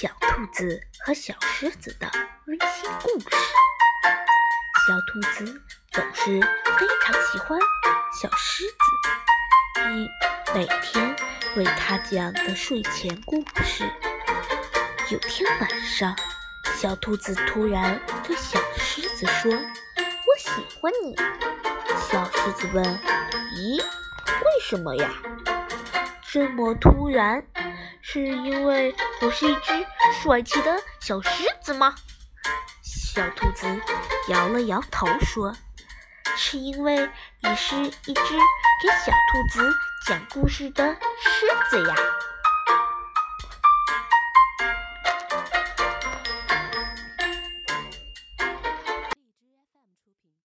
小兔子和小狮子的温馨故事。小兔子总是非常喜欢小狮子，一每天为它讲的睡前故事。有天晚上，小兔子突然对小狮子说：“我喜欢你。”小狮子问：“咦，为什么呀？这么突然？是因为我是一只帅气的小狮子吗？”小兔子摇了摇头说：“是因为你是一只给小兔子讲故事的狮子呀。”